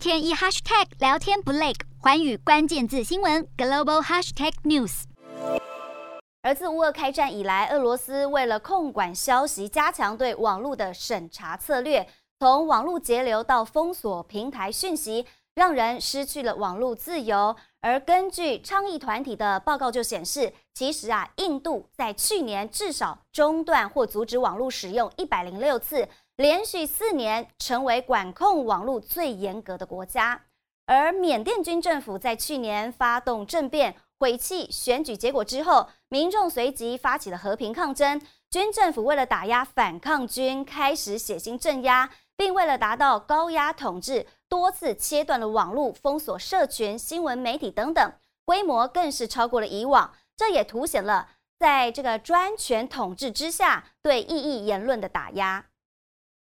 天一 hashtag 聊天不累，环宇关键字新闻 global hashtag news。而自乌俄开战以来，俄罗斯为了控管消息，加强对网络的审查策略，从网络截流到封锁平台讯息，让人失去了网络自由。而根据倡议团体的报告就显示，其实啊，印度在去年至少中断或阻止网络使用一百零六次，连续四年成为管控网络最严格的国家。而缅甸军政府在去年发动政变。毁弃选举结果之后，民众随即发起了和平抗争。军政府为了打压反抗军，开始血腥镇压，并为了达到高压统治，多次切断了网络、封锁社群、新闻媒体等等，规模更是超过了以往。这也凸显了在这个专权统治之下对异议言论的打压。